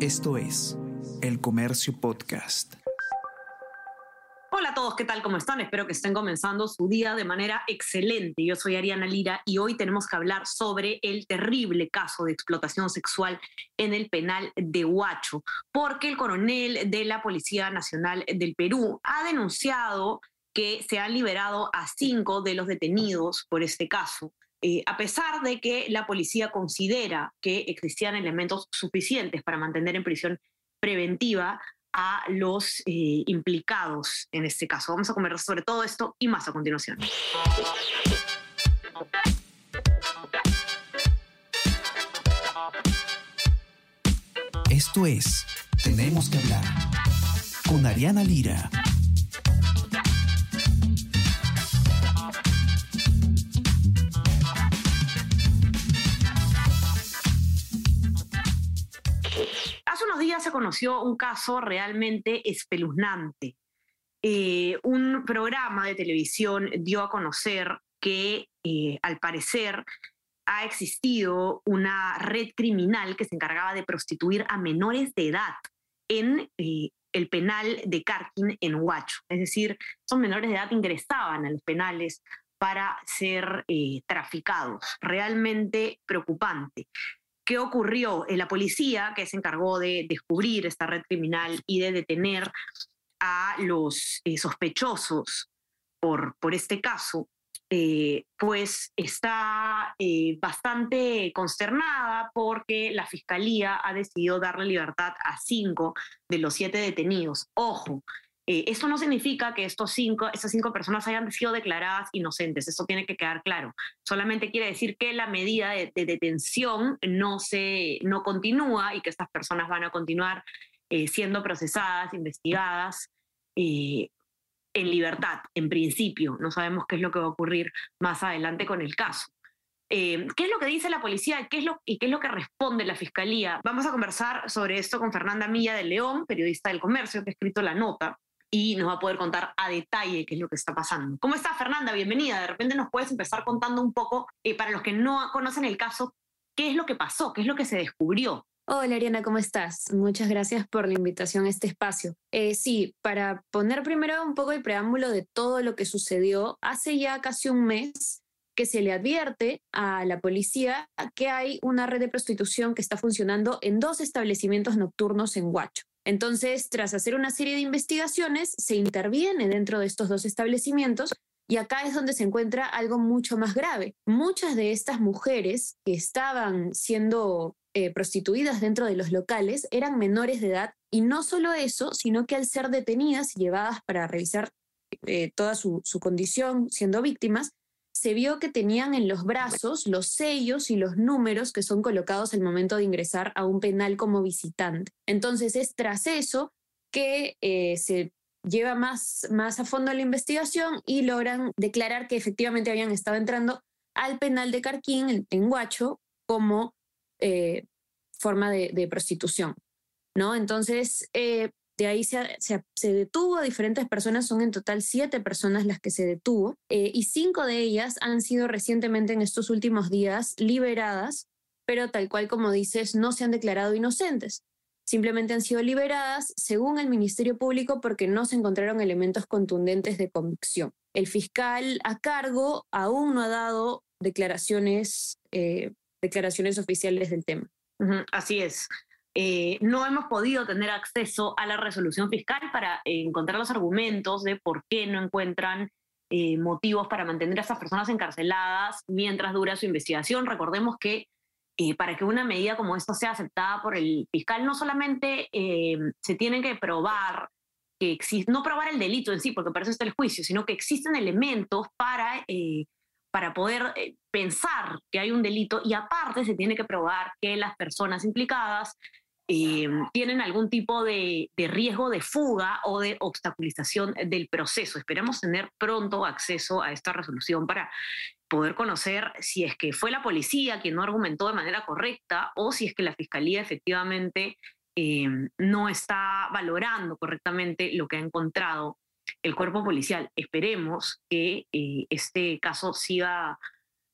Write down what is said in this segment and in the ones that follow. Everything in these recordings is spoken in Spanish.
Esto es El Comercio Podcast. Hola a todos, ¿qué tal? ¿Cómo están? Espero que estén comenzando su día de manera excelente. Yo soy Ariana Lira y hoy tenemos que hablar sobre el terrible caso de explotación sexual en el penal de Huacho, porque el coronel de la Policía Nacional del Perú ha denunciado que se han liberado a cinco de los detenidos por este caso. Eh, a pesar de que la policía considera que existían elementos suficientes para mantener en prisión preventiva a los eh, implicados en este caso. Vamos a conversar sobre todo esto y más a continuación. Esto es Tenemos que hablar con Ariana Lira. Se conoció un caso realmente espeluznante. Eh, un programa de televisión dio a conocer que eh, al parecer ha existido una red criminal que se encargaba de prostituir a menores de edad en eh, el penal de Carquín en Huacho. Es decir, esos menores de edad ingresaban a los penales para ser traficados. Realmente preocupante. ¿Qué ocurrió? Eh, la policía, que se encargó de descubrir esta red criminal y de detener a los eh, sospechosos por, por este caso, eh, pues está bastante consternada porque la fiscalía ha decidido darle libertad a cinco de los siete detenidos. Ojo, eh, esto no significa que estos cinco, estas cinco personas hayan sido declaradas inocentes, eso tiene que quedar claro. Solamente quiere decir que la medida de, detención no, se, no continúa y que estas personas van a continuar eh, siendo procesadas, investigadas eh, en libertad, en principio. No sabemos qué es lo que va a ocurrir más adelante con el caso. ¿Qué es lo que dice la policía ¿Qué es lo, y qué es lo que responde la fiscalía? Vamos a conversar sobre esto con Fernanda Milla de León, periodista del comercio, que ha escrito la nota y nos va a poder contar a detalle qué es lo que está pasando. ¿Cómo está Fernanda? Bienvenida. De repente nos puedes empezar contando un poco, eh, para los que no conocen el caso, qué es lo que pasó, qué es lo que se descubrió. Hola Ariana, ¿cómo estás? Muchas gracias por la invitación a este espacio. Eh, sí, para poner primero un poco el preámbulo de todo lo que sucedió, hace ya casi un mes que se le advierte a la policía que hay una red de prostitución que está funcionando en dos establecimientos nocturnos en Huacho. Entonces, tras hacer una serie de investigaciones, se interviene dentro de estos dos establecimientos y acá es donde se encuentra algo mucho más grave. Muchas de estas mujeres que estaban siendo eh, prostituidas dentro de los locales eran menores de edad y no solo eso, sino que al ser detenidas y llevadas para revisar eh, toda su condición siendo víctimas, se vio que tenían en los brazos los sellos y los números que son colocados al momento de ingresar a un penal como visitante. Entonces es tras eso que eh, se lleva más, más a fondo la investigación y logran declarar que efectivamente habían estado entrando al penal de Carquín, en, Huacho, como eh, forma de, prostitución. ¿no? Entonces, eh, de ahí se, detuvo a diferentes personas, son en total siete personas las que se detuvo, eh, y cinco de ellas han sido recientemente en estos últimos días liberadas, pero tal cual como dices, no se han declarado inocentes. Simplemente han sido liberadas, según el Ministerio Público, porque no se encontraron elementos contundentes de convicción. El fiscal a cargo aún no ha dado declaraciones, eh, declaraciones oficiales del tema. así es. Eh, no hemos podido tener acceso a la resolución fiscal para encontrar los argumentos de por qué no encuentran eh, motivos para mantener a estas personas encarceladas mientras dura su investigación. Recordemos que eh, para que una medida como esta sea aceptada por el fiscal, no solamente se tiene que probar que existe, no probar el delito en sí, porque para eso está el juicio, sino que existen elementos para, para poder pensar que hay un delito y aparte se tiene que probar que las personas implicadas eh, tienen algún tipo de, riesgo de fuga o de obstaculización del proceso. Esperamos tener pronto acceso a esta resolución para poder conocer si es que fue la policía quien no argumentó de manera correcta o si es que la fiscalía efectivamente eh, no está valorando correctamente lo que ha encontrado el cuerpo policial. Esperemos que eh, este caso siga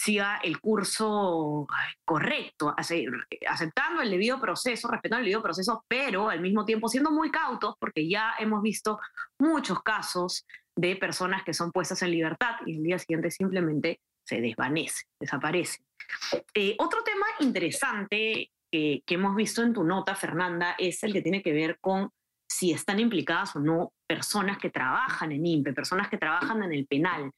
siga el curso correcto, aceptando el debido proceso, respetando el debido proceso, pero al mismo tiempo siendo muy cautos, porque ya hemos visto muchos casos de personas que son puestas en libertad y el día siguiente simplemente se desvanece, desaparece. Eh, otro tema interesante que, que hemos visto en tu nota, Fernanda, es el que tiene que ver con si están implicadas o no personas que trabajan en INPE, personas que trabajan en el penal.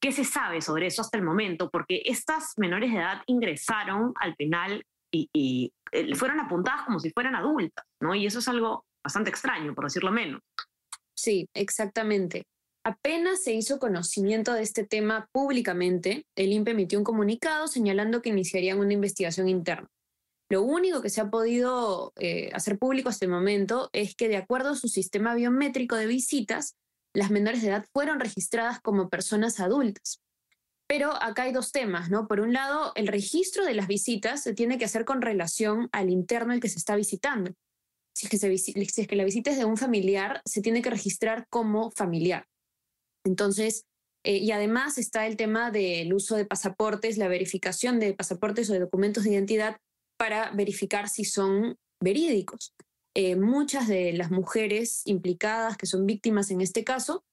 ¿Qué se sabe sobre eso hasta el momento? Porque estas menores de edad ingresaron al penal y, eh, fueron apuntadas como si fueran adultas, ¿no? Y eso es algo bastante extraño, por decirlo menos. Sí, exactamente. Apenas se hizo conocimiento de este tema públicamente, el INPE emitió un comunicado señalando que iniciarían una investigación interna. Lo único que se ha podido eh, hacer público hasta el momento es que de acuerdo a su sistema biométrico de visitas, las menores de edad fueron registradas como personas adultas. Pero acá hay dos temas, ¿no? Por un lado, el registro de las visitas se tiene que hacer con relación al interno al que se está visitando. Si es que, la visita es de un familiar, se tiene que registrar como familiar. Entonces, eh, y además está el tema del uso de pasaportes, la verificación de pasaportes o de documentos de identidad para verificar si son verídicos. Eh, muchas de las mujeres implicadas que son víctimas en este caso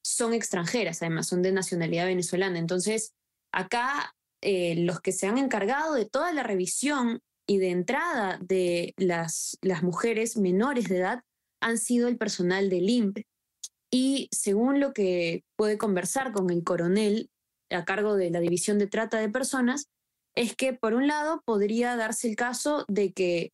son extranjeras, además son de nacionalidad venezolana. Entonces, acá eh, los que se han encargado de toda la revisión y de entrada de las, las mujeres menores de edad han sido el personal del INPE. Y según lo que puede conversar con el coronel a cargo de la División de Trata de Personas, es que, por un lado, podría darse el caso de que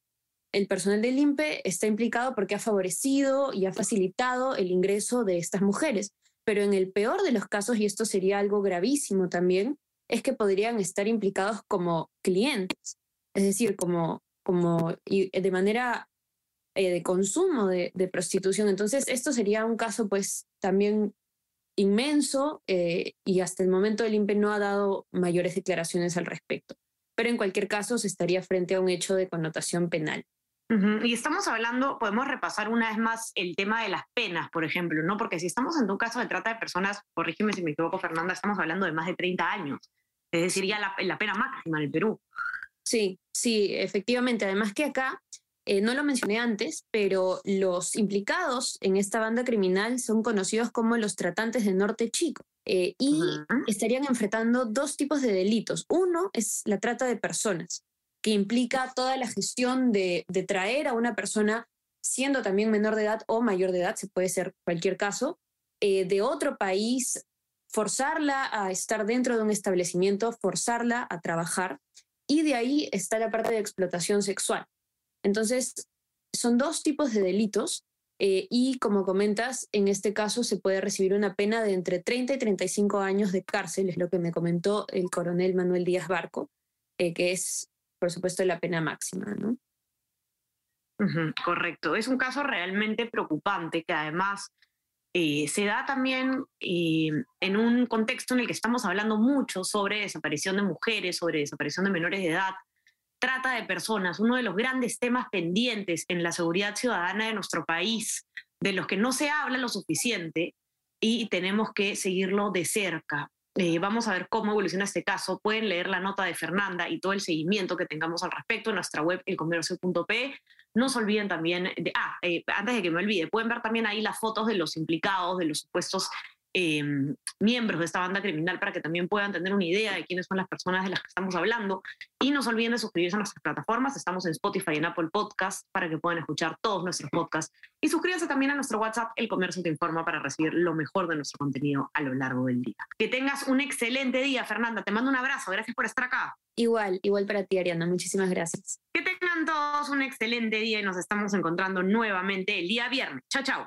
el personal del INPE está implicado porque ha favorecido y ha facilitado el ingreso de estas mujeres. Pero en el peor de los casos, y esto sería algo gravísimo también, es que podrían estar implicados como clientes, es decir, como, como de manera eh, de consumo de, prostitución. Entonces, esto sería un caso pues también inmenso eh, y hasta el momento el INPE no ha dado mayores declaraciones al respecto. Pero en cualquier caso se estaría frente a un hecho de connotación penal. Y estamos hablando, podemos repasar una vez más el tema de las penas, por ejemplo, ¿no? Porque si estamos en un caso de trata de personas, corrígeme si me equivoco, Fernanda, estamos hablando de más de 30 años, es decir, ya la, la pena máxima en el Perú. Sí, sí, efectivamente. Además que acá eh, no lo mencioné antes, pero los implicados en esta banda criminal son conocidos como los tratantes de Norte Chico eh, y estarían enfrentando dos tipos de delitos. Uno es la trata de personas, que implica toda la gestión de, traer a una persona siendo también menor de edad o mayor de edad, se puede ser cualquier caso, eh, de otro país, forzarla a estar dentro de un establecimiento, forzarla a trabajar. Y de ahí está la parte de explotación sexual, entonces, son dos tipos de delitos eh, y como comentas, en este caso se puede recibir una pena de entre 30 y 35 años de cárcel, es lo que me comentó el coronel Manuel Díaz Barco, eh, que es, por supuesto, la pena máxima, ¿no? correcto. Es un caso realmente preocupante que además eh, se da también en un contexto en el que estamos hablando mucho sobre desaparición de mujeres, sobre desaparición de menores de edad, trata de personas, uno de los grandes temas pendientes en la seguridad ciudadana de nuestro país, de los que no se habla lo suficiente y tenemos que seguirlo de cerca. Eh, vamos a ver cómo evoluciona este caso. Pueden leer la nota de Fernanda y todo el seguimiento que tengamos al respecto en nuestra web elcomercio.p. No se olviden también ah, eh, antes de que me olvide, pueden ver también ahí las fotos de los implicados, de los supuestos Em, miembros de esta banda criminal para que también puedan tener una idea de quiénes son las personas de las que estamos hablando. Y no se olviden de suscribirse a nuestras plataformas. Estamos en Spotify y en Apple Podcast para que puedan escuchar todos nuestros podcasts. Y suscríbanse también a nuestro WhatsApp, El Comercio Te Informa, para recibir lo mejor de nuestro contenido a lo largo del día. Que tengas un excelente día, Fernanda. Te mando un abrazo. Gracias por estar acá. Igual, igual para ti, Ariana. Muchísimas gracias. Que tengan todos un excelente día y nos estamos encontrando nuevamente el día viernes. Chao, chao.